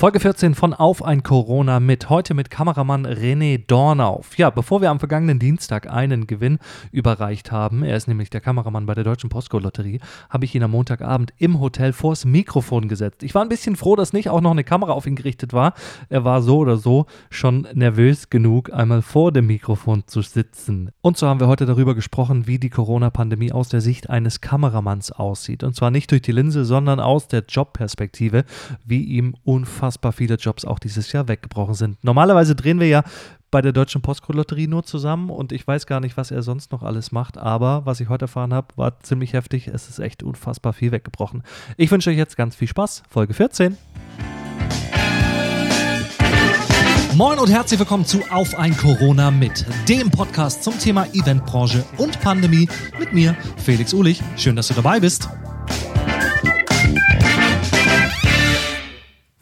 Folge 14 von Auf ein Corona mit. Heute mit Kameramann René Dornauf. Ja, bevor wir am vergangenen Dienstag einen Gewinn überreicht haben, er ist nämlich der Kameramann bei der Deutschen Postco-Lotterie, habe ich ihn am Montagabend im Hotel vors Mikrofon gesetzt. Ich war ein bisschen froh, dass nicht auch noch eine Kamera auf ihn gerichtet war. Er war so oder so schon nervös genug, einmal vor dem Mikrofon zu sitzen. Und so haben wir heute darüber gesprochen, wie die Corona-Pandemie aus der Sicht eines Kameramanns aussieht. Und zwar nicht durch die Linse, sondern aus der Jobperspektive, wie ihm unfassbar unfassbar viele Jobs auch dieses Jahr weggebrochen sind. Normalerweise drehen wir ja bei der Deutschen Postcode-Lotterie nur zusammen und ich weiß gar nicht, was er sonst noch alles macht, aber was ich heute erfahren habe, war ziemlich heftig. Es ist echt unfassbar viel weggebrochen. Ich wünsche euch jetzt ganz viel Spaß. Folge 14. Moin und herzlich willkommen zu Auf ein Corona mit, dem Podcast zum Thema Eventbranche und Pandemie mit mir, Felix Ulich. Schön, dass du dabei bist.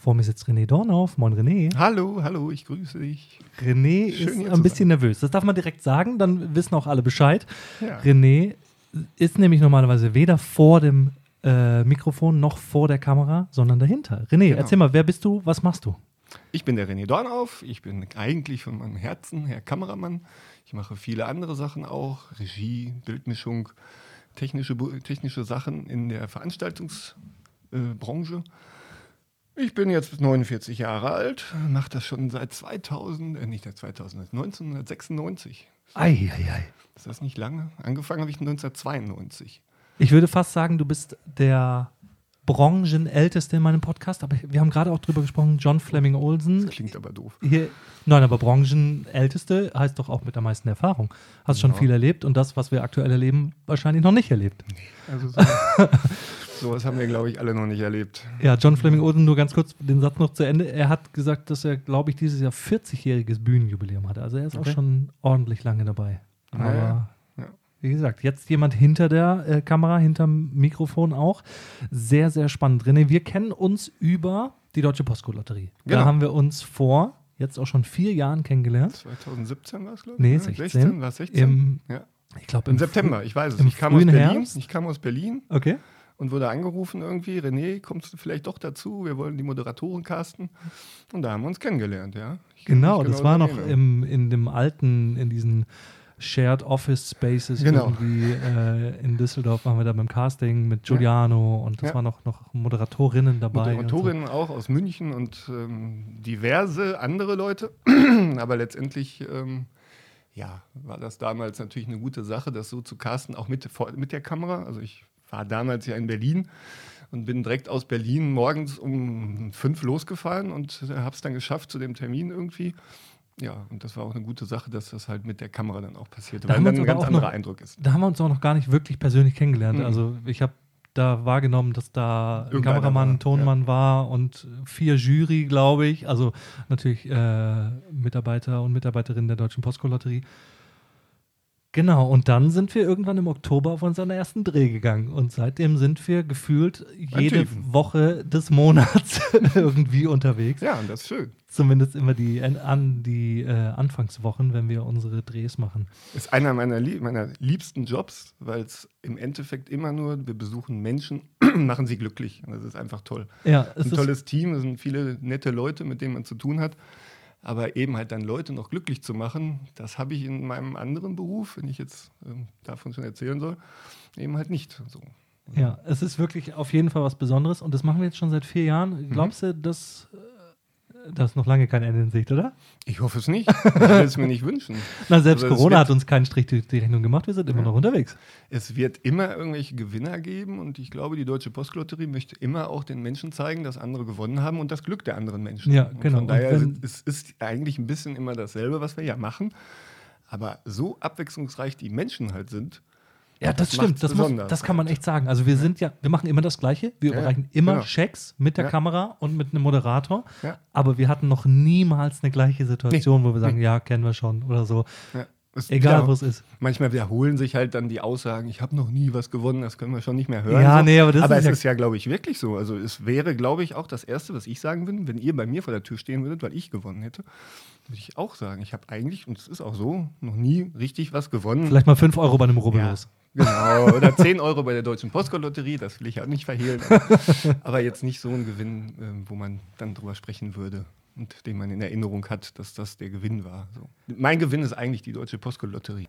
Vor mir sitzt René Dornauf. Moin René. Hallo, hallo, ich grüße dich. René Schön, ist ein bisschen nervös. Das darf man direkt sagen, dann wissen auch alle Bescheid. Ja. René ist nämlich normalerweise weder vor dem äh, Mikrofon noch vor der Kamera, sondern dahinter. René, genau. erzähl mal, wer bist du, was machst du? Ich bin der René Dornauf. Ich bin eigentlich von meinem Herzen Herr Kameramann. Ich mache viele andere Sachen auch, Regie, Bildmischung, technische, technische Sachen in der Veranstaltungsbranche. Äh, ich bin jetzt 49 Jahre alt, mache das schon seit 2000, äh, nicht seit 2000, 1996. Ei, ei, ei. Ist das nicht lange? Angefangen habe ich 1992. Ich würde fast sagen, du bist der Branchenälteste in meinem Podcast, aber wir haben gerade auch drüber gesprochen, John Fleming Olsen. Das klingt aber doof. Hier, nein, aber Branchenälteste heißt doch auch mit der meisten Erfahrung. Hast ja. schon viel erlebt und das, was wir aktuell erleben, wahrscheinlich noch nicht erlebt. Nee, also so Sowas haben wir, glaube ich, alle noch nicht erlebt. Ja, John Fleming Olsen, nur ganz kurz den Satz noch zu Ende. Er hat gesagt, dass er, glaube ich, dieses Jahr 40-jähriges Bühnenjubiläum hatte. Also er ist okay. auch schon ordentlich lange dabei. Aber ja, ja. wie gesagt, jetzt jemand hinter der äh, Kamera, hinterm Mikrofon auch. Sehr, sehr spannend. René, wir kennen uns über die Deutsche Postcode-Lotterie. Genau. Da haben wir uns vor jetzt auch schon vier Jahren kennengelernt. 2017 war es, glaube ich. Nee, 16. 16 war es 16? Im, ja. Ich glaube im, im September, ich weiß es. Ich kam aus Berlin. Herbst. Ich kam aus Berlin. Okay und wurde angerufen irgendwie, René, kommst du vielleicht doch dazu? Wir wollen die Moderatoren casten. Und da haben wir uns kennengelernt, ja. genau, genau, das war noch im, in dem alten, in diesen Shared Office Spaces genau. irgendwie äh, in Düsseldorf waren wir da beim Casting mit Giuliano ja. und das ja. waren noch, noch Moderatorinnen dabei. Moderatorinnen so. auch aus München und ähm, diverse andere Leute. Aber letztendlich ähm, ja, war das damals natürlich eine gute Sache, das so zu casten, auch mit, mit der Kamera. Also ich war damals ja in Berlin und bin direkt aus Berlin morgens um fünf losgefahren und habe es dann geschafft zu dem Termin irgendwie. Ja, und das war auch eine gute Sache, dass das halt mit der Kamera dann auch passiert, da weil dann ein ganz anderer noch, Eindruck ist. Da haben wir uns auch noch gar nicht wirklich persönlich kennengelernt. Mhm. Also ich habe da wahrgenommen, dass da ein Kameramann, ein Tonmann ja. war und vier Jury, glaube ich. Also natürlich äh, Mitarbeiter und Mitarbeiterinnen der Deutschen Postcode-Lotterie. Genau, und dann sind wir irgendwann im Oktober auf unseren ersten Dreh gegangen. Und seitdem sind wir gefühlt jede Woche des Monats irgendwie unterwegs. Ja, und das ist schön. Zumindest immer die, an, die äh, Anfangswochen, wenn wir unsere Drehs machen. Ist einer meiner, meiner liebsten Jobs, weil es im Endeffekt immer nur, wir besuchen Menschen, machen sie glücklich. Das ist einfach toll. Ja, es ein tolles Team, es sind viele nette Leute, mit denen man zu tun hat. Aber eben halt dann Leute noch glücklich zu machen, das habe ich in meinem anderen Beruf, wenn ich jetzt äh, davon schon erzählen soll, eben halt nicht so. Ja, es ist wirklich auf jeden Fall was Besonderes und das machen wir jetzt schon seit vier Jahren. Mhm. Glaubst du, dass da ist noch lange kein Ende in Sicht, oder? Ich hoffe es nicht. Ich will es mir nicht wünschen. Na, selbst also Corona hat uns keinen Strich durch die Rechnung gemacht. Wir sind immer ja. noch unterwegs. Es wird immer irgendwelche Gewinner geben und ich glaube, die Deutsche Postlotterie möchte immer auch den Menschen zeigen, dass andere gewonnen haben und das Glück der anderen Menschen. Ja, und genau. Von daher ist es ist eigentlich ein bisschen immer dasselbe, was wir ja machen. Aber so abwechslungsreich die Menschen halt sind, ja, das, das stimmt. Das, muss, das kann man echt sagen. Also wir ja. sind ja, wir machen immer das Gleiche. Wir ja, überreichen immer genau. Checks mit der ja. Kamera und mit einem Moderator. Aber wir hatten noch niemals eine gleiche Situation, nee. wo wir sagen, nee. ja, kennen wir schon oder so. Es Egal, wo es ist. Manchmal wiederholen sich halt dann die Aussagen, ich habe noch nie was gewonnen, das können wir schon nicht mehr hören. Ja, so. nee, aber das ist es ja- ist ja, glaube ich, wirklich so. Also es wäre, glaube ich, auch das Erste, was ich sagen würde, wenn ihr bei mir vor der Tür stehen würdet, weil ich gewonnen hätte, würde ich auch sagen, ich habe eigentlich, und es ist auch so, noch nie richtig was gewonnen. Vielleicht mal 5 Euro bei einem ja, Rubbellos. genau. Oder 10 Euro bei der Deutschen Postcode-Lotterie, das will ich auch nicht verhehlen. Aber, aber jetzt nicht so ein Gewinn, ähm, wo man dann drüber sprechen würde und den man in Erinnerung hat, dass das der Gewinn war. So. Mein Gewinn ist eigentlich die Deutsche Postcode-Lotterie.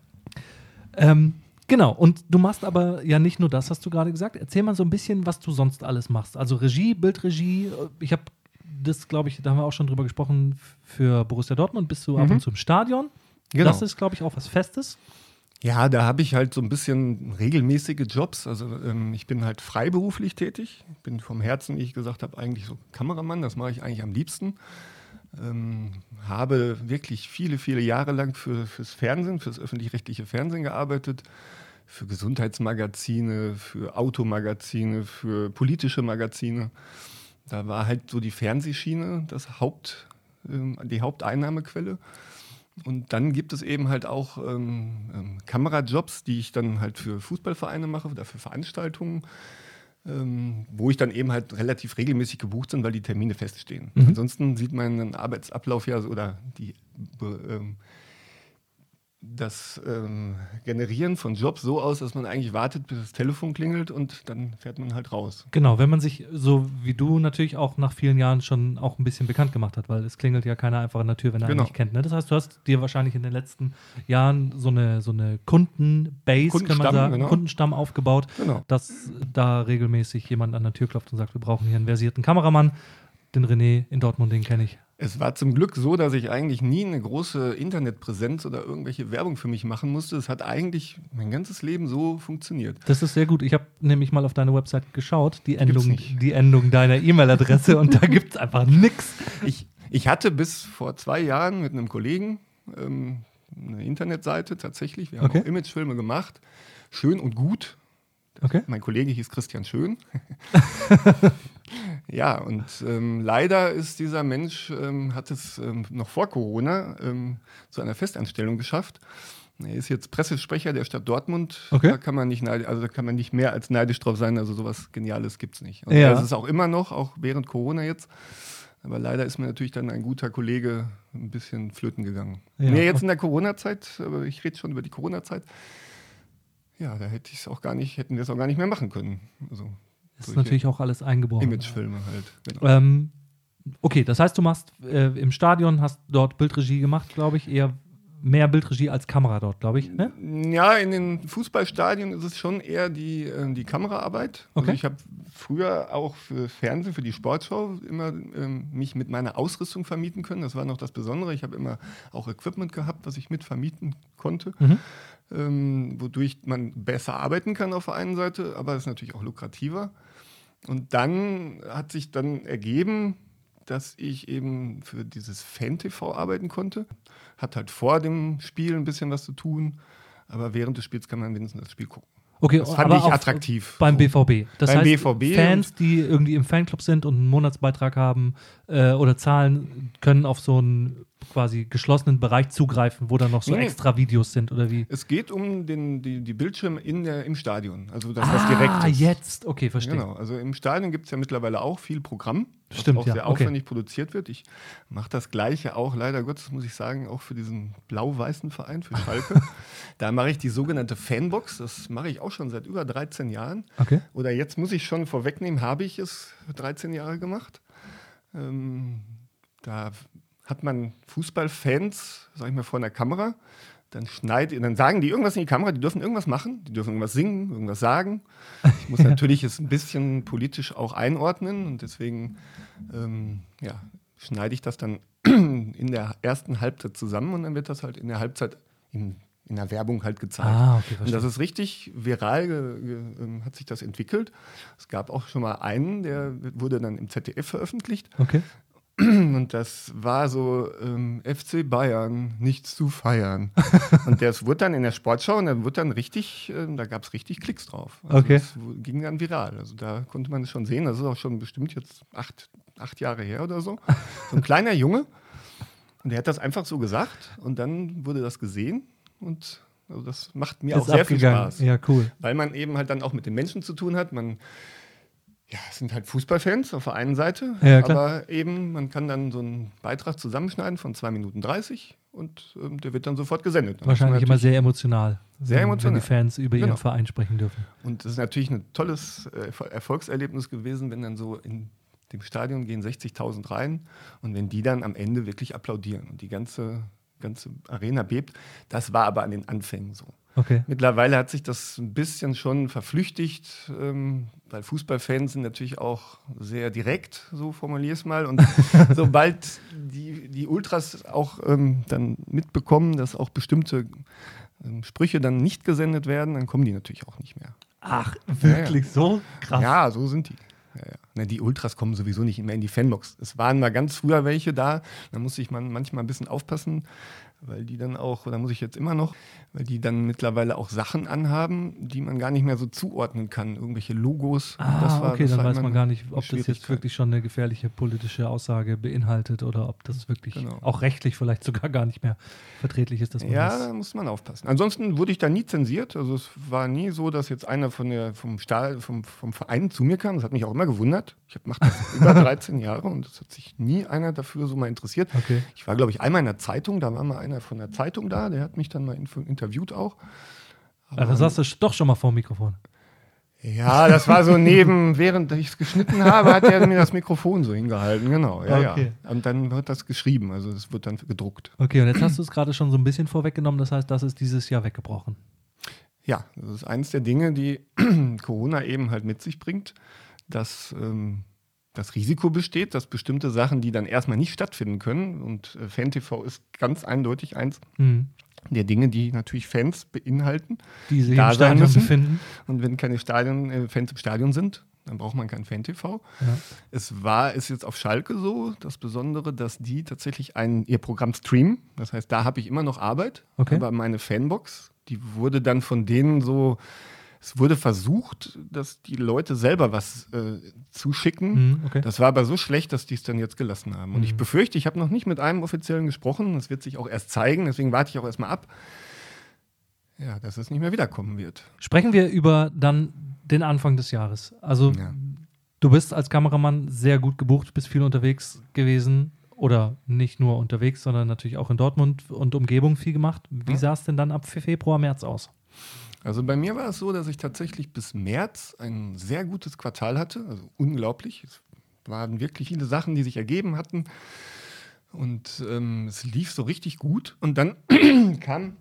Ähm, genau, und du machst aber ja nicht nur das, hast du gerade gesagt. Erzähl mal so ein bisschen, was du sonst alles machst. Also Regie, Bildregie. äh, Ich habe das, glaube ich, da haben wir auch schon drüber gesprochen, für Borussia Dortmund bist du ab Mhm. und zu im Stadion. Genau. Das ist, glaube ich, auch was Festes. Ja, da habe ich halt so ein bisschen regelmäßige Jobs. Also ähm, ich bin halt freiberuflich tätig. Ich bin vom Herzen, wie ich gesagt habe, eigentlich so Kameramann. Das mache ich eigentlich am liebsten. Ähm, habe wirklich viele, viele Jahre lang für, fürs Fernsehen, fürs öffentlich-rechtliche Fernsehen gearbeitet. Für Gesundheitsmagazine, für Automagazine, für politische Magazine. Da war halt so die Fernsehschiene das Haupt, ähm, die Haupteinnahmequelle. Und dann gibt es eben halt auch ähm, ähm, Kamerajobs, die ich dann halt für Fußballvereine mache oder für Veranstaltungen, ähm, wo ich dann eben halt relativ regelmäßig gebucht bin, weil die Termine feststehen. Mhm. Ansonsten sieht mein Arbeitsablauf ja so- oder die, ähm, das ähm, Generieren von Jobs so aus, dass man eigentlich wartet, bis das Telefon klingelt und dann fährt man halt raus. Genau, wenn man sich so wie du natürlich auch nach vielen Jahren schon auch ein bisschen bekannt gemacht hat, weil es klingelt ja keiner einfach an der Tür, wenn er Genau. einen nicht kennt. Ne? Das heißt, du hast dir wahrscheinlich in den letzten Jahren so eine, so eine Kundenbase, kann man Kundenstamm, sagen, genau. Kundenstamm aufgebaut, Genau. dass da regelmäßig jemand an der Tür klopft und sagt, wir brauchen hier einen versierten Kameramann. Den René in Dortmund, den kenne ich. Es war zum Glück so, dass ich eigentlich nie eine große Internetpräsenz oder irgendwelche Werbung für mich machen musste. Es hat eigentlich mein ganzes Leben so funktioniert. Das ist sehr gut. Ich habe nämlich mal auf deine Website geschaut, die Endung, die Endung deiner E-Mail-Adresse und da gibt es einfach nichts. Ich, ich hatte bis vor zwei Jahren mit einem Kollegen ähm, eine Internetseite tatsächlich. Wir haben Okay. auch Imagefilme gemacht. Schön und gut. Okay. Mein Kollege hieß Christian Schön. ja, und ähm, leider ist dieser Mensch, ähm, hat es ähm, noch vor Corona ähm, zu einer Festanstellung geschafft. Er ist jetzt Pressesprecher der Stadt Dortmund. Okay. Da kann man nicht neid- also da kann man nicht mehr als neidisch drauf sein. Also sowas Geniales gibt es nicht. Und Ja. das ist auch immer noch, auch während Corona jetzt. Aber leider ist mir natürlich dann ein guter Kollege ein bisschen flöten gegangen. Ja. Nee, jetzt in der Corona-Zeit, aber ich rede schon über die Corona-Zeit. Ja, da hätte ich es auch gar nicht, hätten wir es auch gar nicht mehr machen können. Also Das ist natürlich auch alles eingebrochen. Imagefilme halt. Genau. Ähm, okay, das heißt, du machst äh, im Stadion, hast dort Bildregie gemacht, glaube ich, eher mehr Bildregie als Kamera dort, glaube ich. Ne? Ja, in den Fußballstadien ist es schon eher die, äh, die Kameraarbeit. Okay. Also ich habe früher auch für Fernsehen, für die Sportschau immer ähm, mich mit meiner Ausrüstung vermieten können. Das war noch das Besondere. Ich habe immer auch Equipment gehabt, was ich mit vermieten konnte. Mhm. ähm, wodurch man besser arbeiten kann auf der einen Seite, aber es ist natürlich auch lukrativer. Und dann hat sich dann ergeben, dass ich eben für dieses Fan-TV arbeiten konnte. Hat halt vor dem Spiel ein bisschen was zu tun, aber während des Spiels kann man wenigstens das Spiel gucken. Okay, Das fand ich attraktiv. Beim So. BVB. Das Beim heißt, BVB Fans, die irgendwie im Fanclub sind und einen Monatsbeitrag haben äh, oder zahlen, können auf so einen quasi geschlossenen Bereich zugreifen, wo dann noch so Nee, extra Videos sind oder wie? Es geht um den, die, die Bildschirme in der, im Stadion, also das, was ah, direkt ist. jetzt. Okay, verstehe. Genau, also im Stadion gibt es ja mittlerweile auch viel Programm, was Stimmt, auch ja, sehr okay. aufwendig produziert wird. Ich mache das Gleiche auch, leider Gottes, muss ich sagen, auch für diesen blau-weißen Verein, für Schalke. da mache ich die sogenannte Fanbox, das mache ich auch schon seit über 13 Jahren. Okay. Oder jetzt muss ich schon vorwegnehmen, habe ich es 13 Jahre gemacht. Ähm, da hat man Fußballfans, sag ich mal, vor einer Kamera. Dann schneidet, dann sagen die irgendwas in die Kamera, die dürfen irgendwas machen, die dürfen irgendwas singen, irgendwas sagen. Ich muss natürlich es ein bisschen politisch auch einordnen und deswegen ähm, ja, schneide ich das dann in der ersten Halbzeit zusammen und dann wird das halt in der Halbzeit in, in der Werbung halt gezeigt. Ah, okay, Und das ist richtig viral, ge, ge, ähm, hat sich das entwickelt. Es gab auch schon mal einen, der wurde dann im ZDF veröffentlicht. Okay. Und das war so ähm, FC Bayern, nichts zu feiern. und das wurde dann in der Sportschau und dann wurde dann richtig, ähm, da gab es richtig Klicks drauf. Also Okay. Das ging dann viral. Also da konnte man es schon sehen. Das ist auch schon bestimmt jetzt acht, acht Jahre her oder so. So ein kleiner Junge. Und der hat das einfach so gesagt und dann wurde das gesehen. und also das macht mir ist auch sehr abgegangen. viel Spaß. Ja, cool. Weil man eben halt dann auch mit den Menschen zu tun hat. Man ja, es sind halt Fußballfans auf der einen Seite, ja, aber eben, man kann dann so einen Beitrag zusammenschneiden von 2 Minuten 30 und ähm, der wird dann sofort gesendet. Dann Wahrscheinlich immer sehr emotional. Sehr emotional. Wenn die Fans über genau. ihren Verein sprechen dürfen. Und das ist natürlich ein tolles äh, Erfolgserlebnis gewesen, wenn dann so in dem Stadion gehen 60.000 rein und wenn die dann am Ende wirklich applaudieren und die ganze, ganze Arena bebt. Das war aber an den Anfängen so. Okay. Mittlerweile hat sich das ein bisschen schon verflüchtigt, ähm, weil Fußballfans sind natürlich auch sehr direkt, so formuliere ich es mal. Und sobald die, die Ultras auch ähm, dann mitbekommen, dass auch bestimmte ähm, Sprüche dann nicht gesendet werden, dann kommen die natürlich auch nicht mehr. Ach, wirklich ja, ja. so krass? Ja, so sind die. Ja, ja. Na, die Ultras kommen sowieso nicht mehr in die Fanbox. Es waren mal ganz früher welche da, da musste ich man manchmal ein bisschen aufpassen, weil die dann auch, da muss ich jetzt immer noch, weil die dann mittlerweile auch Sachen anhaben, die man gar nicht mehr so zuordnen kann. Irgendwelche Logos. Ah, war, okay, dann weiß man gar nicht, ob das jetzt wirklich schon eine gefährliche politische Aussage beinhaltet oder ob das wirklich genau. auch rechtlich vielleicht sogar gar nicht mehr verträglich ist. Dass man ja, das da muss man aufpassen. Ansonsten wurde ich da nie zensiert. Also es war nie so, dass jetzt einer von der, vom, Stahl, vom, vom Verein zu mir kam. Das hat mich auch immer gewundert. Ich mache das über 13 Jahre und es hat sich nie einer dafür so mal interessiert. Okay. Ich war, glaube ich, einmal in der Zeitung, da war mal einer von der Zeitung da, der hat mich dann mal interviewt auch. Aber also saß du doch schon mal vor dem Mikrofon. Ja, das war so neben, während ich es geschnitten habe, hat er mir das Mikrofon so hingehalten, genau. Ja, okay. ja. Und dann wird das geschrieben, also es wird dann gedruckt. Okay, und jetzt hast du es gerade schon so ein bisschen vorweggenommen, das heißt, das ist dieses Jahr weggebrochen. Ja, das ist eines der Dinge, die Corona eben halt mit sich bringt, dass ähm, das Risiko besteht, dass bestimmte Sachen, die dann erstmal nicht stattfinden können, und äh, FanTV ist ganz eindeutig eins, mhm der Dinge, die natürlich Fans beinhalten, die sich da im Stadion müssen. befinden. Und wenn keine Stadion, äh, Fans im Stadion sind, dann braucht man kein Fan-TV. Ja. Es war, ist jetzt auf Schalke so, das Besondere, dass die tatsächlich ein, ihr Programm streamen. Das heißt, da habe ich immer noch Arbeit, okay. aber meine Fanbox, die wurde dann von denen so es wurde versucht, dass die Leute selber was äh, zuschicken. Mhm, okay. Das war aber so schlecht, dass die es dann jetzt gelassen haben. Und mhm. ich befürchte, ich habe noch nicht mit einem Offiziellen gesprochen. Das wird sich auch erst zeigen. Deswegen warte ich auch erstmal ab. Ja, dass es nicht mehr wiederkommen wird. Sprechen wir über dann den Anfang des Jahres. Also, ja. du bist als Kameramann sehr gut gebucht, bist viel unterwegs gewesen oder nicht nur unterwegs, sondern natürlich auch in Dortmund und Umgebung viel gemacht. Wie ja. sah es denn dann ab Februar, März aus? Also bei mir war es so, dass ich tatsächlich bis März ein sehr gutes Quartal hatte, also unglaublich. Es waren wirklich viele Sachen, die sich ergeben hatten und ähm, es lief so richtig gut. Und dann kam,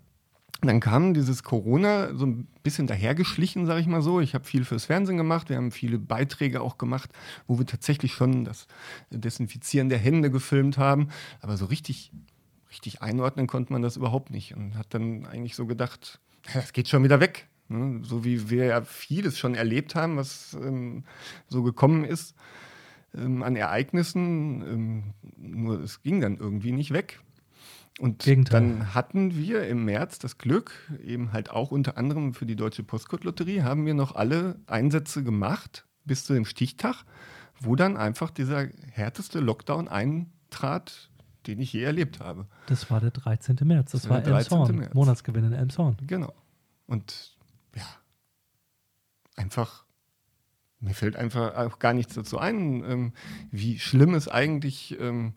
dann kam dieses Corona so ein bisschen dahergeschlichen, sage ich mal so. Ich habe viel fürs Fernsehen gemacht, wir haben viele Beiträge auch gemacht, wo wir tatsächlich schon das Desinfizieren der Hände gefilmt haben, aber so richtig richtig einordnen konnte man das überhaupt nicht und hat dann eigentlich so gedacht, das geht schon wieder weg. Ne? So wie wir ja vieles schon erlebt haben, was ähm, so gekommen ist ähm, an Ereignissen. Ähm, nur es ging dann irgendwie nicht weg. Und Gegenteil. dann hatten wir im März das Glück, eben halt auch unter anderem für die Deutsche Postcode-Lotterie, haben wir noch alle Einsätze gemacht bis zu dem Stichtag, wo dann einfach dieser härteste Lockdown eintrat, den ich je erlebt habe. Das war der 13. März. Das, das war Elmshorn. März. Monatsgewinn in Elmshorn. Genau. Und ja, einfach, mir fällt einfach auch gar nichts dazu ein, ähm, wie schlimm es eigentlich ähm,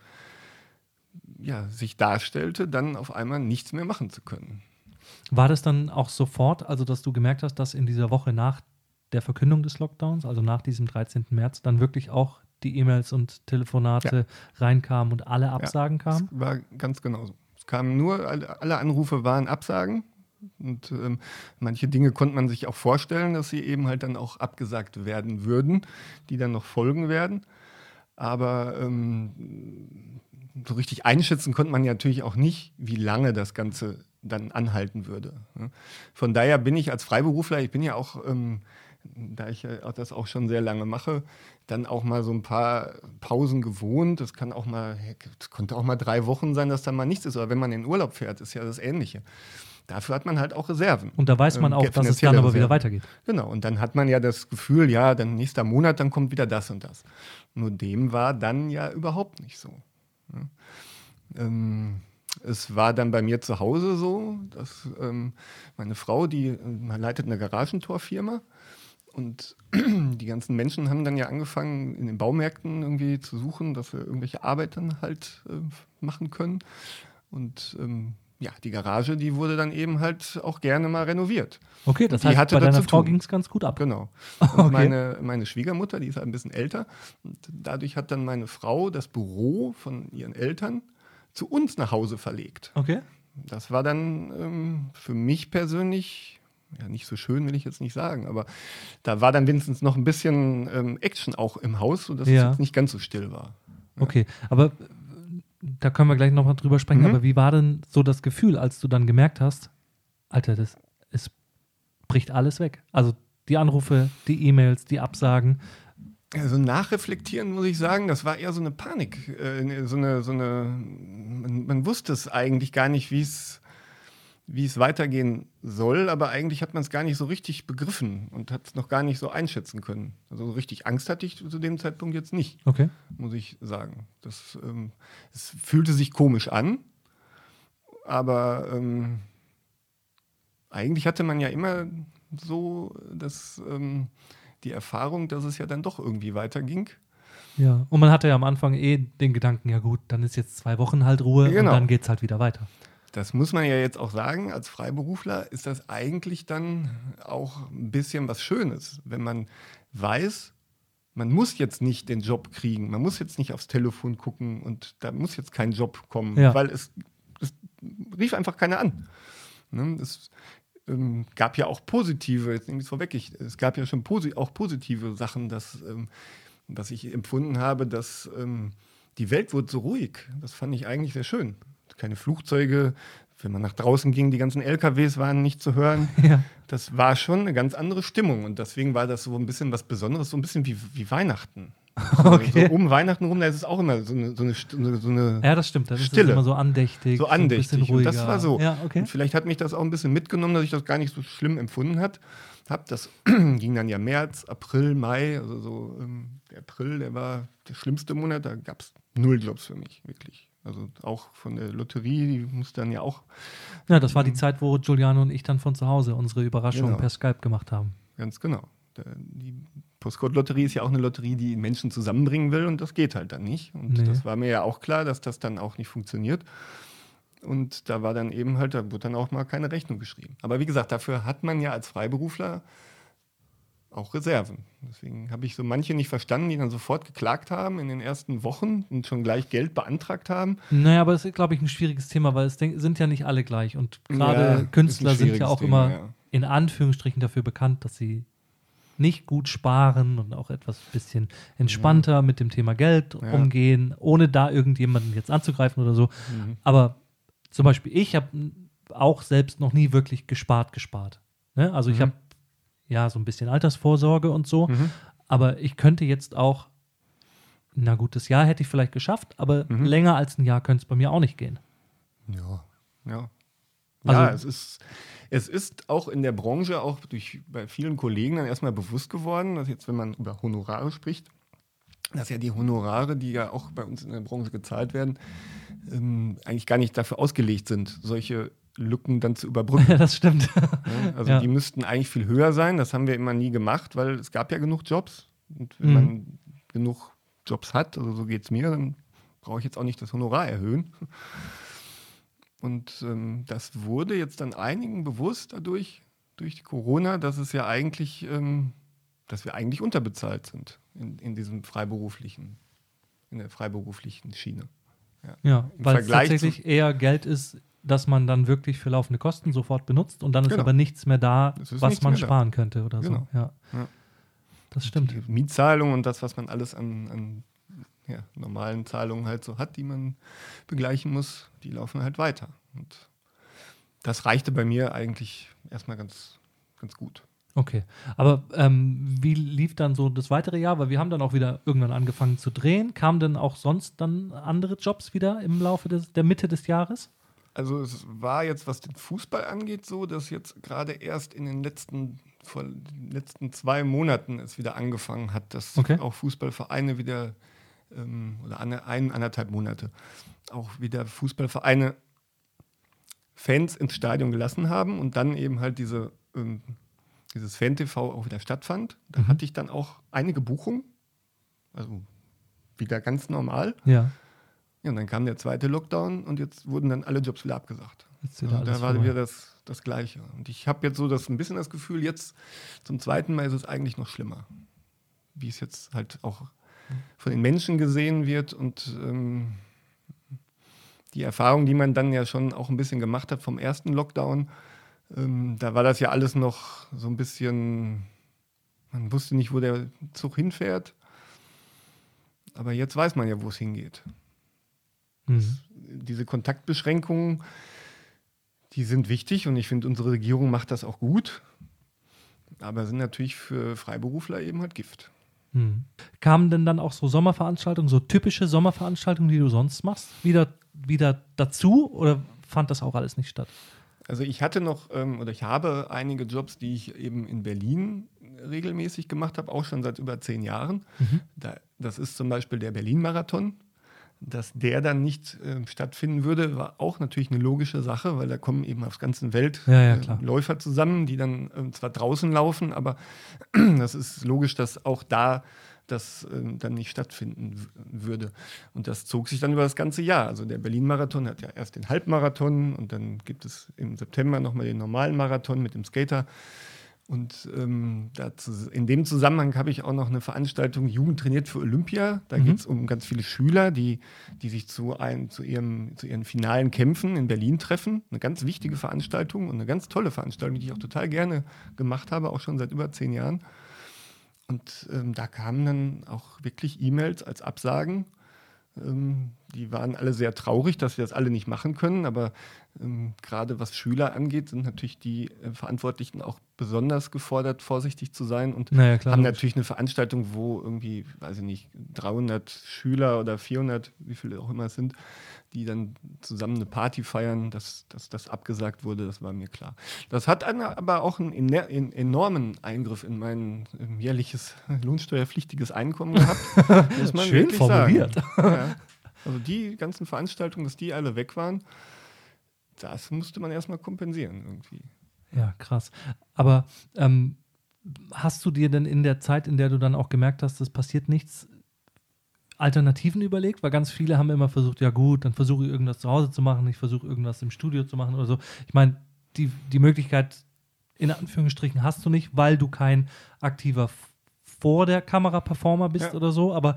ja, sich darstellte, dann auf einmal nichts mehr machen zu können. War das dann auch sofort, also dass du gemerkt hast, dass in dieser Woche nach der Verkündung des Lockdowns, also nach diesem 13. März, dann wirklich auch die E-Mails und Telefonate ja. reinkamen und alle Absagen ja, kamen? war ganz genauso. Es kamen nur, alle Anrufe waren Absagen. Und ähm, manche Dinge konnte man sich auch vorstellen, dass sie eben halt dann auch abgesagt werden würden, die dann noch folgen werden. Aber ähm, so richtig einschätzen konnte man ja natürlich auch nicht, wie lange das Ganze dann anhalten würde. Ne? Von daher bin ich als Freiberufler, ich bin ja auch ähm, da ich das auch schon sehr lange mache, dann auch mal so ein paar Pausen gewohnt. Das kann auch mal, konnte auch mal drei Wochen sein, dass da mal nichts ist. Oder wenn man in Urlaub fährt, ist ja das Ähnliche. Dafür hat man halt auch Reserven. Und da weiß man ähm, auch, dass es dann aber Reserven. wieder weitergeht. Genau. Und dann hat man ja das Gefühl, ja, dann nächster Monat, dann kommt wieder das und das. Nur dem war dann ja überhaupt nicht so. Ja. Ähm, es war dann bei mir zu Hause so, dass ähm, meine Frau, die äh, leitet eine Garagentorfirma und die ganzen Menschen haben dann ja angefangen, in den Baumärkten irgendwie zu suchen, dass wir irgendwelche Arbeiten halt äh, machen können. Und ähm, ja, die Garage, die wurde dann eben halt auch gerne mal renoviert. Okay, das Die heißt, hatte bei deiner Frau ging es ganz gut ab. Genau. Und Okay. meine, meine Schwiegermutter, die ist halt ein bisschen älter, und dadurch hat dann meine Frau das Büro von ihren Eltern zu uns nach Hause verlegt. Okay. Das war dann ähm, für mich persönlich, ja, nicht so schön will ich jetzt nicht sagen, aber da war dann wenigstens noch ein bisschen ähm, Action auch im Haus, sodass Ja. es jetzt nicht ganz so still war. Okay, aber äh, da können wir gleich nochmal drüber sprechen. Mhm. Aber wie war denn so das Gefühl, als du dann gemerkt hast, Alter, das, es bricht alles weg? Also die Anrufe, die E-Mails, die Absagen. Also nachreflektieren muss ich sagen, das war eher so eine Panik. Äh, so eine, so eine, man, man wusste es eigentlich gar nicht, wie es wie es weitergehen soll, aber eigentlich hat man es gar nicht so richtig begriffen und hat es noch gar nicht so einschätzen können. Also so richtig Angst hatte ich zu dem Zeitpunkt jetzt nicht, Okay. muss ich sagen. Das, ähm, es fühlte sich komisch an, aber ähm, eigentlich hatte man ja immer so das, ähm, die Erfahrung, dass es ja dann doch irgendwie weiterging. Ja. Und man hatte ja am Anfang eh den Gedanken, ja gut, dann ist jetzt zwei Wochen halt Ruhe und Genau. dann geht's halt wieder weiter. Das muss man ja jetzt auch sagen, als Freiberufler ist das eigentlich dann auch ein bisschen was Schönes, wenn man weiß, man muss jetzt nicht den Job kriegen, man muss jetzt nicht aufs Telefon gucken und da muss jetzt kein Job kommen, Ja. weil es, es rief einfach keiner an. Ne? Es ähm, gab ja auch positive, jetzt nehme ich es vorweg, ich, es gab ja schon posi auch positive Sachen, dass, ähm, dass ich empfunden habe, dass ähm, die Welt wurde so ruhig. Das fand ich eigentlich sehr schön. Keine Flugzeuge, wenn man nach draußen ging, die ganzen LKWs waren nicht zu hören. Ja. Das war schon eine ganz andere Stimmung und deswegen war das so ein bisschen was Besonderes, so ein bisschen wie, wie Weihnachten. Okay. So um Weihnachten rum, da ist es auch immer so eine, so eine, so eine, so Ja, das stimmt. Das ist Stille. immer so andächtig. so ein andächtig. bisschen und ruhiger. das war so. Ja, okay. Und vielleicht hat mich das auch ein bisschen mitgenommen, dass ich das gar nicht so schlimm empfunden hat. Hab. Das ging dann ja März, April, Mai. Also so ähm, der April, der war der schlimmste Monat. Da gab es null Jobs für mich, wirklich. Also auch von der Lotterie, die musste dann ja auch Ja, das war die Zeit, wo Giuliano und ich dann von zu Hause unsere Überraschung Genau. per Skype gemacht haben. Ganz genau. Die Postcode-Lotterie ist ja auch eine Lotterie, die Menschen zusammenbringen will und das geht halt dann nicht. Und Nee. das war mir ja auch klar, dass das dann auch nicht funktioniert. Und da war dann eben halt, da wurde dann auch mal keine Rechnung geschrieben. Aber wie gesagt, dafür hat man ja als Freiberufler auch Reserven. Deswegen habe ich so manche nicht verstanden, die dann sofort geklagt haben in den ersten Wochen und schon gleich Geld beantragt haben. Naja, aber es ist, glaube ich, ein schwieriges Thema, weil es sind ja nicht alle gleich. Und Ja, gerade ein Künstler sind ja auch Thema, immer ja. in Anführungsstrichen dafür bekannt, dass sie nicht gut sparen und auch etwas bisschen entspannter mit dem Thema Geld Ja. umgehen, ohne da irgendjemanden jetzt anzugreifen oder so. Mhm. Aber zum Beispiel, ich habe auch selbst noch nie wirklich gespart, gespart. Ne? Also ich Mhm. habe ja so ein bisschen Altersvorsorge und so, Mhm. aber ich könnte jetzt auch, na gut, das Jahr hätte ich vielleicht geschafft, aber Mhm. länger als ein Jahr könnte es bei mir auch nicht gehen. Ja, ja. Also- ja, es ist, es ist auch in der Branche, auch durch bei vielen Kollegen dann erstmal bewusst geworden, dass jetzt, wenn man über Honorare spricht, dass ja die Honorare, die ja auch bei uns in der Branche gezahlt werden, ähm, eigentlich gar nicht dafür ausgelegt sind, solche Lücken dann zu überbrücken. Ja, das stimmt. Also Ja. die müssten eigentlich viel höher sein. Das haben wir immer nie gemacht, weil es gab ja genug Jobs. Und wenn Mhm. man genug Jobs hat, also so geht es mir, dann brauche ich jetzt auch nicht das Honorar erhöhen. Und ähm, das wurde jetzt dann einigen bewusst dadurch, durch die Corona, dass es ja eigentlich, ähm, dass wir eigentlich unterbezahlt sind in, in diesem freiberuflichen, in der freiberuflichen Schiene. Ja, Im weil es tatsächlich eher Geld ist, das man dann wirklich für laufende Kosten sofort benutzt und dann ist Genau. aber nichts mehr da, ist was man mehr da. sparen könnte oder Genau. so. Ja. Ja. Das stimmt. Die Mietzahlung und das, was man alles an, an ja, normalen Zahlungen halt so hat, die man begleichen muss, die laufen halt weiter. Und das reichte bei mir eigentlich erstmal ganz, ganz gut. Okay. Aber ähm, wie lief dann so das weitere Jahr? Weil wir haben dann auch wieder irgendwann angefangen zu drehen. Kamen denn auch sonst dann andere Jobs wieder im Laufe des, der Mitte des Jahres? Also es war jetzt, was den Fußball angeht, so, dass jetzt gerade erst in den letzten, vor den letzten zwei Monaten es wieder angefangen hat, dass Okay. auch Fußballvereine wieder, ähm, oder eine, ein, anderthalb Monate, auch wieder Fußballvereine Fans ins Stadion gelassen haben und dann eben halt diese, ähm, dieses Fan-TV auch wieder stattfand. Da Mhm. hatte ich dann auch einige Buchungen, also wieder ganz normal. Ja. Ja, und dann kam der zweite Lockdown und jetzt wurden dann alle Jobs wieder abgesagt. Jetzt wieder Also da war vorbei. wieder das, das Gleiche. Und ich habe jetzt so das, ein bisschen das Gefühl, jetzt zum zweiten Mal ist es eigentlich noch schlimmer. Wie es jetzt halt auch von den Menschen gesehen wird und ähm, die Erfahrung, die man dann ja schon auch ein bisschen gemacht hat vom ersten Lockdown, ähm, da war das ja alles noch so ein bisschen, man wusste nicht, wo der Zug hinfährt. Aber jetzt weiß man ja, wo es hingeht Mhm. diese Kontaktbeschränkungen, die sind wichtig und ich finde, unsere Regierung macht das auch gut. Aber sind natürlich für Freiberufler eben halt Gift. Mhm. Kamen denn dann auch so Sommerveranstaltungen, so typische Sommerveranstaltungen, die du sonst machst, wieder, wieder dazu oder fand das auch alles nicht statt? Also ich hatte noch, ähm, oder ich habe einige Jobs, die ich eben in Berlin regelmäßig gemacht habe, auch schon seit über zehn Jahren. Da, das ist zum Beispiel der Berlin-Marathon. Dass der dann nicht ähm, stattfinden würde, war auch natürlich eine logische Sache, weil da kommen eben aus der ganzen Welt Ja, ja, äh. Läufer zusammen, die dann ähm, zwar draußen laufen, aber das ist logisch, dass auch da das ähm, dann nicht stattfinden würde. Und das zog sich dann über das ganze Jahr. Also der Berlin-Marathon hat ja erst den Halbmarathon und dann gibt es im September nochmal den normalen Marathon mit dem Skater. Und ähm, dazu, in dem Zusammenhang habe ich auch noch eine Veranstaltung Jugend trainiert für Olympia. Da Mhm. geht es um ganz viele Schüler, die, die sich zu, ein, zu, ihrem, zu ihren finalen Kämpfen in Berlin treffen. Eine ganz wichtige Veranstaltung und eine ganz tolle Veranstaltung, die ich auch total gerne gemacht habe, auch schon seit über zehn Jahren. Und ähm, da kamen dann auch wirklich E-Mails als Absagen. Ähm, die waren alle sehr traurig, dass wir das alle nicht machen können. Aber ähm, gerade was Schüler angeht, sind natürlich die äh, Verantwortlichen auch besonders gefordert, vorsichtig zu sein und Naja, klar. haben natürlich eine Veranstaltung, wo irgendwie, weiß ich nicht, 300 Schüler oder 400, wie viele auch immer es sind, die dann zusammen eine Party feiern, dass, dass das abgesagt wurde, das war mir klar. Das hat aber auch einen enormen Eingriff in mein ähm, jährliches lohnsteuerpflichtiges Einkommen gehabt. muss man Schön formuliert. Sagen. Ja. Also die ganzen Veranstaltungen, dass die alle weg waren, das musste man erstmal kompensieren irgendwie. Ja, krass. Aber ähm, hast du dir denn in der Zeit, in der du dann auch gemerkt hast, es passiert nichts, Alternativen überlegt? Weil ganz viele haben immer versucht, ja gut, dann versuche ich irgendwas zu Hause zu machen, ich versuche irgendwas im Studio zu machen oder so. Ich meine, die, die Möglichkeit in Anführungsstrichen hast du nicht, weil du kein aktiver vor der Kamera Performer bist Ja. oder so, aber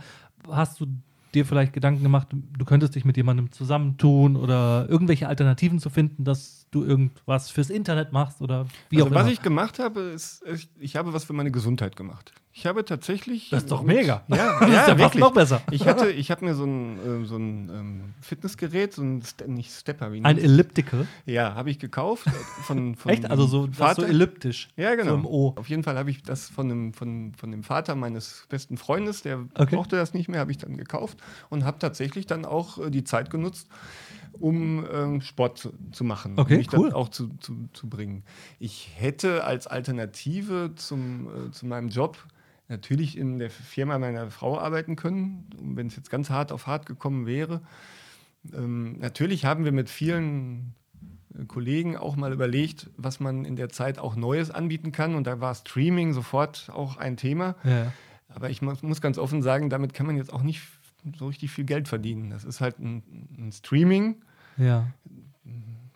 hast du dir vielleicht Gedanken gemacht, du könntest dich mit jemandem zusammentun oder irgendwelche Alternativen zu finden, dass du irgendwas fürs Internet machst oder wie also auch was immer? ich gemacht habe, ist, ich, ich habe was für meine Gesundheit gemacht. Ich habe tatsächlich. Das ist doch mit- mega. Ja, das ist ja, ja fast wirklich. noch besser. Ich hatte, ich habe mir so ein, äh, so ein ähm, Fitnessgerät, so ein Ste nicht Stepper, wie Ein? Elliptical. Ja, habe ich gekauft äh, von, von Echt? Also so, das so elliptisch. Ja, genau. So im O. Auf jeden Fall habe ich das von dem, von, von dem Vater meines besten Freundes, der Okay. brauchte das nicht mehr, habe ich dann gekauft und habe tatsächlich dann auch äh, die Zeit genutzt, um ähm, Sport zu, zu machen Okay, und mich cool. dann auch zu, zu, zu bringen. Ich hätte als Alternative zum, äh, zu meinem Job natürlich in der Firma meiner Frau arbeiten können, wenn es jetzt ganz hart auf hart gekommen wäre. Ähm, natürlich haben wir mit vielen äh, Kollegen auch mal überlegt, was man in der Zeit auch Neues anbieten kann. Und da war Streaming sofort auch ein Thema. Ja. Aber ich muss, muss ganz offen sagen, damit kann man jetzt auch nicht so richtig viel Geld verdienen. Das ist halt ein, ein Streaming. Ja,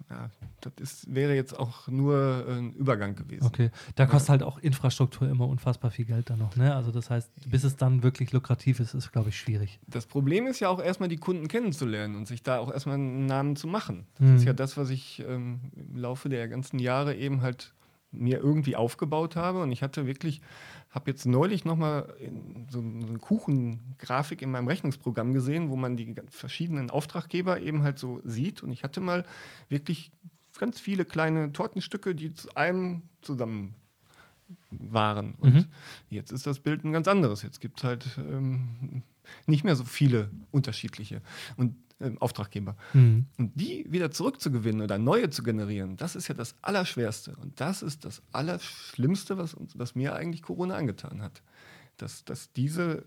Ja, das ist, wäre jetzt auch nur äh, ein Übergang gewesen. okay. Da kostet halt auch Infrastruktur immer unfassbar viel Geld dann noch, ne? Also das heißt, bis es dann wirklich lukrativ ist, ist, glaube ich, schwierig. Das Problem ist ja auch erstmal die Kunden kennenzulernen und sich da auch erstmal einen Namen zu machen. Das Mhm. ist ja das, was ich ähm, im Laufe der ganzen Jahre eben halt mir irgendwie aufgebaut habe. Und ich hatte wirklich, habe jetzt neulich nochmal so, eine Kuchengrafik in meinem Rechnungsprogramm gesehen, wo man die verschiedenen Auftraggeber eben halt so sieht. Und ich hatte mal wirklich ganz viele kleine Tortenstücke, die zu einem zusammen waren. Und Mhm. jetzt ist das Bild ein ganz anderes. Jetzt gibt es halt ähm, nicht mehr so viele unterschiedliche und, ähm, Auftraggeber. Mhm. Und die wieder zurückzugewinnen oder neue zu generieren, das ist ja das Allerschwerste. Und das ist das Allerschlimmste, was, uns, was mir eigentlich Corona angetan hat. Dass, dass diese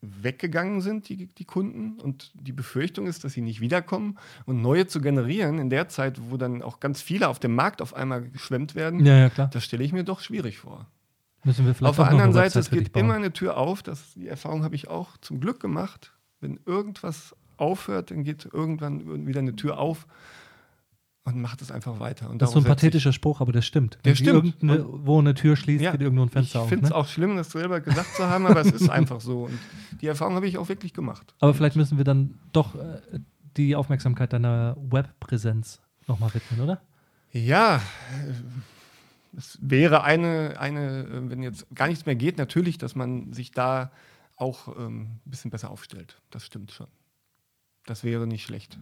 weggegangen sind, die, die Kunden. Und die Befürchtung ist, dass sie nicht wiederkommen. Und neue zu generieren in der Zeit, wo dann auch ganz viele auf dem Markt auf einmal geschwemmt werden, Ja, ja, klar. das stelle ich mir doch schwierig vor. Müssen wir vielleicht auf der anderen Seite, es geht immer eine Tür auf. Das, die Erfahrung habe ich auch zum Glück gemacht. Wenn irgendwas aufhört, dann geht irgendwann wieder eine Tür auf und macht es einfach weiter. Und Das ist so ein ich- pathetischer Spruch, aber der stimmt. Der Wenn stimmt. Irgendwo eine Tür schließt, Ja, geht irgendwo ein Fenster ich auf. finde es Ne? auch schlimm, das selber gesagt zu haben, aber es ist einfach so. Und die Erfahrung habe ich auch wirklich gemacht. Aber vielleicht müssen wir dann doch äh, die Aufmerksamkeit deiner Webpräsenz nochmal widmen, oder? Ja, es wäre eine, eine, äh, wenn jetzt gar nichts mehr geht, natürlich, dass man sich da auch ähm, ein bisschen besser aufstellt. Das stimmt schon. Das wäre nicht schlecht.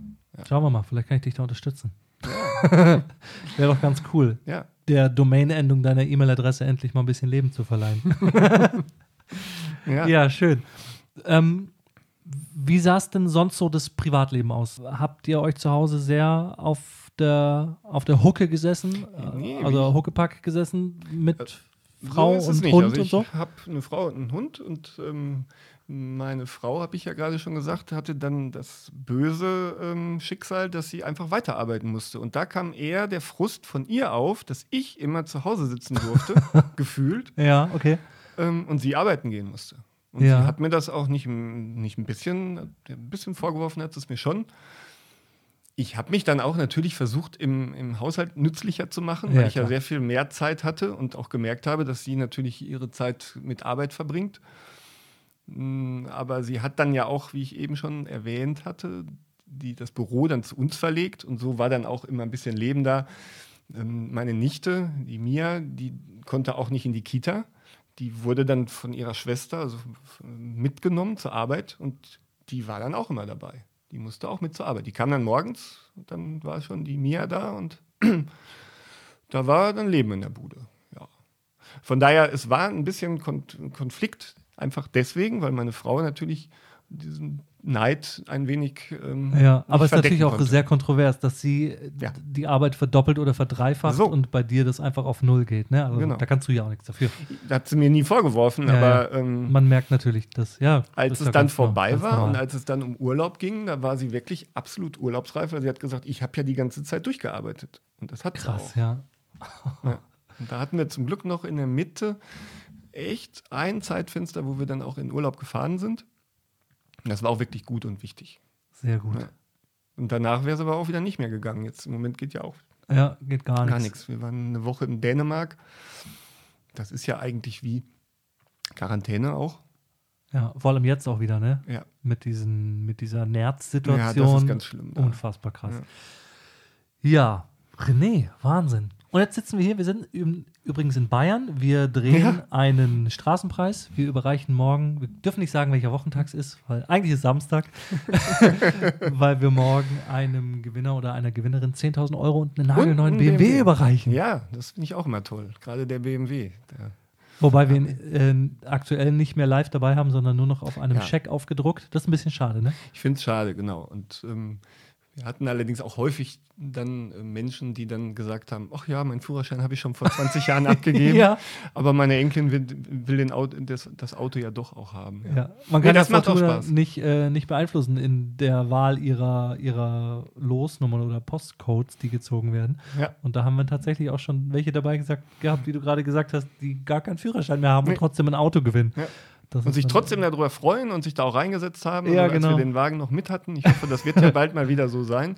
Schauen wir mal, vielleicht kann ich dich da unterstützen. Wäre doch ganz cool, Ja, der Domain-Endung deiner E-Mail-Adresse endlich mal ein bisschen Leben zu verleihen. ja. Ja, schön. Ähm, wie sah es denn sonst so das Privatleben aus? Habt ihr euch zu Hause sehr auf der, auf der Hucke gesessen? Nee, also wie- Huckepack gesessen mit Frau so es und nicht. Hund also und ich so? habe eine Frau und einen Hund und ähm, meine Frau, habe ich ja gerade schon gesagt, hatte dann das böse ähm, Schicksal, dass sie einfach weiterarbeiten musste. Und da kam eher der Frust von ihr auf, dass ich immer zu Hause sitzen durfte, gefühlt, Ja, okay. ähm, und sie arbeiten gehen musste. Und Ja. sie hat mir das auch nicht, nicht ein bisschen, ein bisschen vorgeworfen hat es mir schon. Ich habe mich dann auch natürlich versucht, im, im Haushalt nützlicher zu machen, Ja, weil ich ja sehr viel mehr Zeit hatte und auch gemerkt habe, dass sie natürlich ihre Zeit mit Arbeit verbringt. Mm, Aber sie hat dann ja auch, wie ich eben schon erwähnt hatte, die, das Büro dann zu uns verlegt und so war dann auch immer ein bisschen Leben da. Ähm, Meine Nichte, die Mia, die konnte auch nicht in die Kita. Die wurde dann von ihrer Schwester also mitgenommen zur Arbeit und die war dann auch immer dabei. Die musste auch mit zur Arbeit. Die kam dann morgens und dann war schon die Mia da und da war dann Leben in der Bude. Ja. Von daher, es war ein bisschen Kon Konflikt, einfach deswegen, weil meine Frau natürlich diesen Neid ein wenig. Ähm, Ja, aber es ist natürlich verdecken auch konnte. sehr kontrovers, dass sie äh, Ja. die Arbeit verdoppelt oder verdreifacht So. und bei dir das einfach auf Null geht. Ne? Also Genau. da kannst du ja auch nichts dafür. Das hat sie mir nie vorgeworfen, Ja, aber ähm, Man merkt natürlich, dass, ja. das als ist es ja dann nor- vorbei ganz war und normal. als es dann um Urlaub ging, da war sie wirklich absolut urlaubsreif, weil sie hat gesagt, ich habe ja die ganze Zeit durchgearbeitet. Und das hat sie Krass, auch. ja. Ja. Und da hatten wir zum Glück noch in der Mitte echt ein Zeitfenster, wo wir dann auch in Urlaub gefahren sind. Das war auch wirklich gut und wichtig. Sehr gut. Ja. Und danach wäre es aber auch wieder nicht mehr gegangen. Jetzt im Moment geht ja auch Ja, geht gar nichts. gar nichts. Wir waren eine Woche in Dänemark. Das ist ja eigentlich wie Quarantäne auch. Ja, vor allem jetzt auch wieder, ne? Ja, Mit, diesen, mit dieser ja Nerzsituation. das ist ganz schlimm. da. Unfassbar krass. Ja. René, Wahnsinn. Und jetzt sitzen wir hier, wir sind übrigens in Bayern. Wir drehen Ja. einen Straßenpreis. Wir überreichen morgen, wir dürfen nicht sagen, welcher Wochentag es ist, weil eigentlich ist Samstag, weil wir morgen einem Gewinner oder einer Gewinnerin 10.000 Euro und einen nagelneuen einen BMW, BMW. überreichen. Ja, das finde ich auch immer toll. Gerade der BMW. Der, Wobei wir ihn äh, aktuell nicht mehr live dabei haben, sondern nur noch auf einem Ja. Scheck aufgedruckt. Das ist ein bisschen schade, ne? ich finde es schade, genau. Und ähm, wir hatten allerdings auch häufig dann äh, Menschen, die dann gesagt haben, ach ja, meinen Führerschein habe ich schon vor 20 Jahren abgegeben, Ja. aber meine Enkelin will, will den Auto, das, das Auto ja doch auch haben. Ja, man Nee, kann das das macht nicht, äh, nicht beeinflussen in der Wahl ihrer, ihrer Losnummern oder Postcodes, die gezogen werden. Ja. Und da haben wir tatsächlich auch schon welche dabei gesagt gehabt, wie du gerade gesagt hast, die gar keinen Führerschein mehr haben und Nee. trotzdem ein Auto gewinnen. Das Und sich trotzdem darüber freuen und sich da auch reingesetzt haben, Ja, also als genau. wir den Wagen noch mit hatten. Ich hoffe, das wird ja bald mal wieder so sein,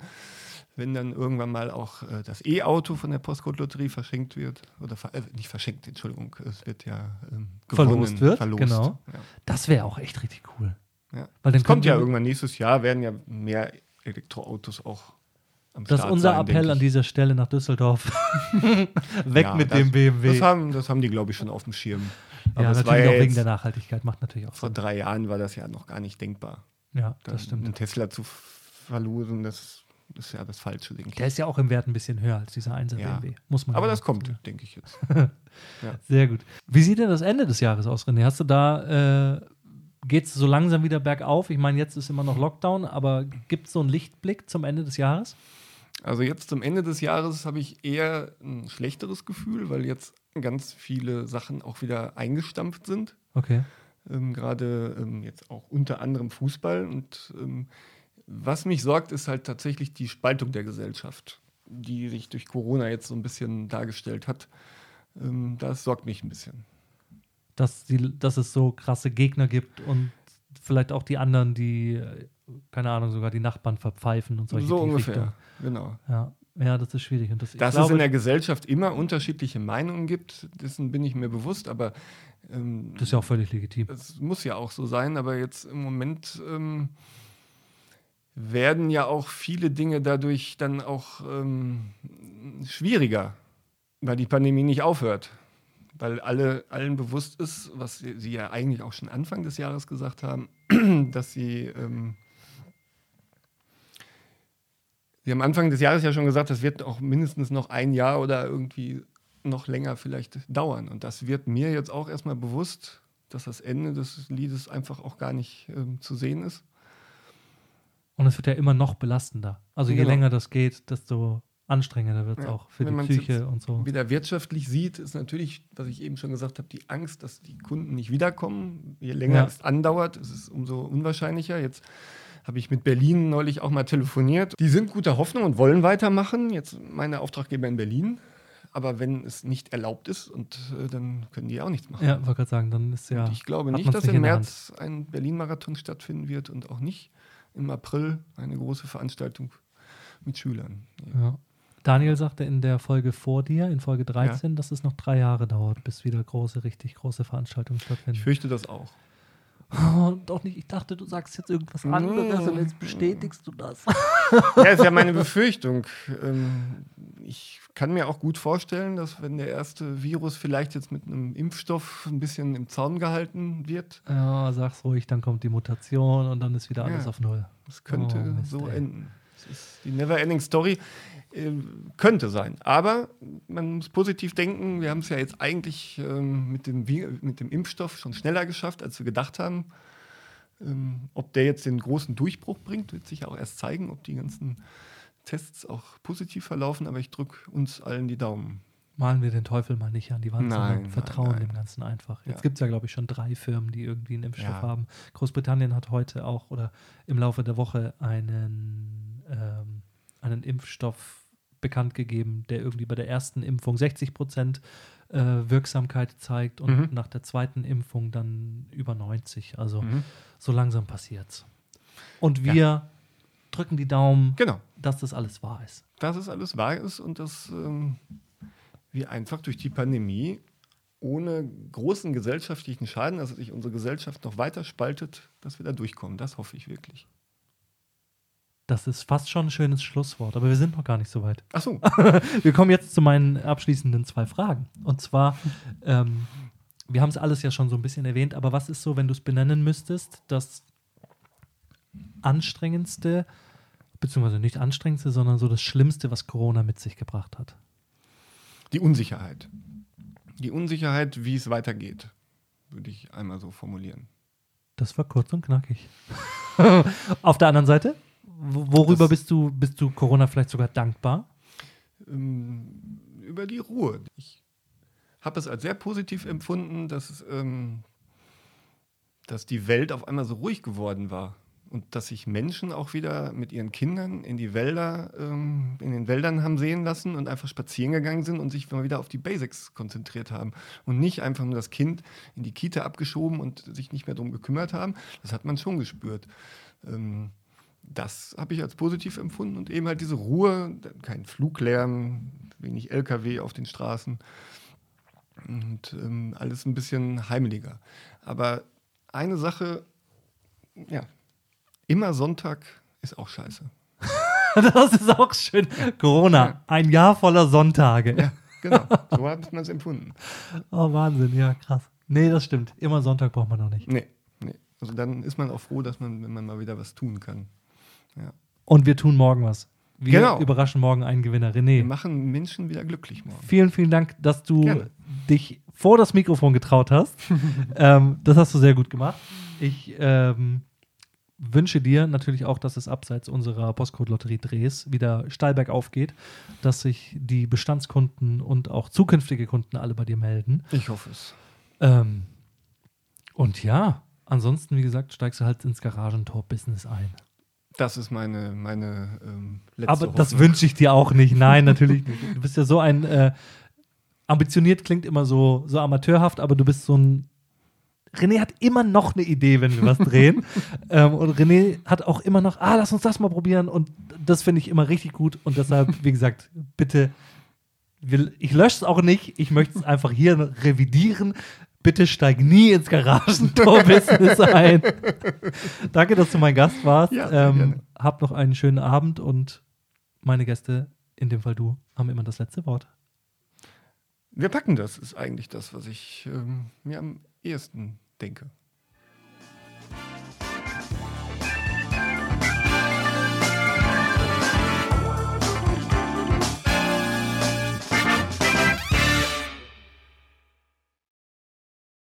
wenn dann irgendwann mal auch äh, das E-Auto von der Postcode-Lotterie verschenkt wird. Oder ver äh, nicht verschenkt, Entschuldigung, es wird ja ähm, Verlost gewonnen, wird, verlost. genau. Ja. Das wäre auch echt richtig cool. Ja. Weil dann Es kommt ja irgendwann nächstes Jahr, werden ja mehr Elektroautos auch am Das ist unser sein, Appell an dieser Stelle nach Düsseldorf. Weg Ja, mit das, dem BMW. Das haben, das haben die, glaube ich, schon auf dem Schirm. Aber ja, es war natürlich ja auch wegen der Nachhaltigkeit. Macht natürlich auch vor Sinn. drei Jahren war das ja noch gar nicht denkbar. Ja, Dann das stimmt. Einen Tesla zu verlosen, das ist ja das Falsche, denke ich. Der ist ja auch im Wert ein bisschen höher als dieser 1er Ja. BMW. Muss man Aber ja das kommt, sagen. denke ich jetzt. Sehr gut. Wie sieht denn das Ende des Jahres aus, René? Hast du da, äh, geht es so langsam wieder bergauf? Ich meine, jetzt ist immer noch Lockdown, aber gibt es so einen Lichtblick zum Ende des Jahres? Also jetzt zum Ende des Jahres habe ich eher ein schlechteres Gefühl, weil jetzt ganz viele Sachen auch wieder eingestampft sind. Okay. ähm, gerade ähm, jetzt auch unter anderem Fußball. Und ähm, was mich sorgt, ist halt tatsächlich die Spaltung der Gesellschaft, die sich durch Corona jetzt so ein bisschen dargestellt hat. Ähm, das sorgt mich ein bisschen. Dass, die, dass es so krasse Gegner gibt und vielleicht auch die anderen, die, keine Ahnung, sogar die Nachbarn verpfeifen und solche So die ungefähr, genau. Ja. Ja, das ist schwierig. Und das, Dass es glaube, in der Gesellschaft immer unterschiedliche Meinungen gibt, dessen bin ich mir bewusst, aber ähm, das ist ja auch völlig legitim. es muss ja auch so sein, aber jetzt im Moment ähm, werden ja auch viele Dinge dadurch dann auch ähm, schwieriger, weil die Pandemie nicht aufhört. Weil alle, allen bewusst ist, was sie, sie ja eigentlich auch schon Anfang des Jahres gesagt haben, dass sie, ähm, sie haben Anfang des Jahres ja schon gesagt, das wird auch mindestens noch ein Jahr oder irgendwie noch länger vielleicht dauern. Und das wird mir jetzt auch erstmal bewusst, dass das Ende des Liedes einfach auch gar nicht ähm, zu sehen ist. Und es wird ja immer noch belastender. Also je Genau. länger das geht, desto anstrengender wird es Ja, auch für die Psyche und so. Wieder wirtschaftlich sieht, ist natürlich, was ich eben schon gesagt habe, die Angst, dass die Kunden nicht wiederkommen. Je länger Ja. es andauert, ist es umso unwahrscheinlicher. Jetzt habe ich mit Berlin neulich auch mal telefoniert. Die sind guter Hoffnung und wollen weitermachen. Jetzt meine Auftraggeber in Berlin. Aber wenn es nicht erlaubt ist, und äh, dann können die auch nichts machen. Ja, wollte gerade sagen, dann ist ja. Und ich glaube nicht, dass nicht im März ein Berlin-Marathon stattfinden wird und auch nicht im April eine große Veranstaltung mit Schülern. Ja. Daniel sagte in der Folge vor dir, in Folge 13, dass es noch drei Jahre dauert, bis wieder große, richtig große Veranstaltungen Ich stattfinden. fürchte das auch. Doch nicht, ich dachte, du sagst jetzt irgendwas anderes und jetzt bestätigst du das. Ja, ist ja meine Befürchtung. Ähm, ich kann mir auch gut vorstellen, dass wenn der erste Virus vielleicht jetzt mit einem Impfstoff ein bisschen im Zaun gehalten wird, Ja, sag's ruhig, dann kommt die Mutation und dann ist wieder alles Ja. auf Null. das könnte Oh, Mist, so ey. enden. Das ist die Never-Ending Ähm, könnte sein. Aber man muss positiv denken. Wir haben es ja jetzt eigentlich ähm, mit, dem, mit dem Impfstoff schon schneller geschafft, als wir gedacht haben. Ähm, ob der jetzt den großen Durchbruch bringt, wird sich auch erst zeigen, ob die ganzen Tests auch positiv verlaufen. Aber ich drücke uns allen die Daumen. Malen wir den Teufel mal nicht an die Wand, Nein, sondern nein, vertrauen nein. dem Ganzen einfach. Jetzt Ja. gibt es ja, glaube ich, schon drei Firmen, die irgendwie einen Impfstoff Ja. haben. Großbritannien hat heute auch oder im Laufe der Woche einen, ähm, einen Impfstoff bekannt gegeben, der irgendwie bei der ersten Impfung 60 Prozent äh, Wirksamkeit zeigt und Mhm. nach der zweiten Impfung dann über 90. Also Mhm. so langsam passiert's. Und wir drücken die Daumen, Genau. dass das alles wahr ist. dass es alles wahr ist und dass ähm, wir einfach durch die Pandemie ohne großen gesellschaftlichen Schaden, dass sich unsere Gesellschaft noch weiter spaltet, dass wir da durchkommen. Das hoffe ich wirklich. Das ist fast schon ein schönes Schlusswort, aber wir sind noch gar nicht so weit. Ach so. Wir kommen jetzt zu meinen abschließenden zwei Fragen. Und zwar, ähm, wir haben es alles ja schon so ein bisschen erwähnt, aber was ist so, wenn du es benennen müsstest, das anstrengendste, beziehungsweise nicht anstrengendste, sondern so das Schlimmste, was Corona mit sich gebracht hat? Die Unsicherheit. Die Unsicherheit, wie es weitergeht, würde ich einmal so formulieren. Das war kurz und knackig. Auf der anderen Seite, worüber Das- bist du, bist du Corona vielleicht sogar dankbar? ähm, über die Ruhe. Ich habe es als sehr positiv empfunden, dass, ähm, dass die Welt auf einmal so ruhig geworden war und dass sich Menschen auch wieder mit ihren Kindern in die Wälder, ähm, in den Wäldern haben sehen lassen und einfach spazieren gegangen sind und sich mal wieder auf die Basics konzentriert haben und nicht einfach nur das Kind in die Kita abgeschoben und sich nicht mehr darum gekümmert haben. Das hat man schon gespürt. Ähm, das habe ich als positiv empfunden und eben halt diese Ruhe, kein Fluglärm, wenig LKW auf den Straßen und ähm, alles ein bisschen heimeliger. Aber eine Sache, ja, immer Sonntag ist auch scheiße. Das ist auch schön. Corona, ein Jahr voller Sonntage. Ja, genau, so hat man es empfunden. Oh, Wahnsinn, ja, krass. Nee, das stimmt. Immer Sonntag braucht man noch nicht. Nee, nee. Also dann ist man auch froh, dass man, wenn man mal wieder was tun kann. Ja. Und wir tun morgen was. Wir Genau. überraschen morgen einen Gewinner. Wir René, machen Menschen wieder glücklich morgen. vielen, vielen Dank, dass du Gerne. dich vor das Mikrofon getraut hast. ähm, das hast du sehr gut gemacht. Ich ähm, wünsche dir natürlich auch, dass es abseits unserer Postcode-Lotterie-Drehs wieder steil bergauf geht, dass sich die Bestandskunden und auch zukünftige Kunden alle bei dir melden. Ich hoffe es. Ähm, Und ja, ansonsten, wie gesagt, steigst du halt ins Garagentor-Business ein. Das ist meine, meine ähm, letzte Aber das Hoffnung. wünsche ich dir auch nicht. Nein, natürlich nicht. Du bist ja so ein äh, ambitioniert klingt immer so, so amateurhaft, aber du bist so ein. René hat immer noch eine Idee, wenn wir was drehen. ähm, und René hat auch immer noch, ah, lass uns das mal probieren. Und das finde ich immer richtig gut. Und deshalb, wie gesagt, bitte, will, ich lösche es auch nicht. Ich möchte es einfach hier revidieren. Bitte steig nie ins Garagentor-Business ein. Danke, dass du mein Gast warst. Ja, ähm, hab noch einen schönen Abend und meine Gäste, in dem Fall du, haben immer das letzte Wort. Wir packen das, ist eigentlich das, was ich ähm, mir am ehesten denke.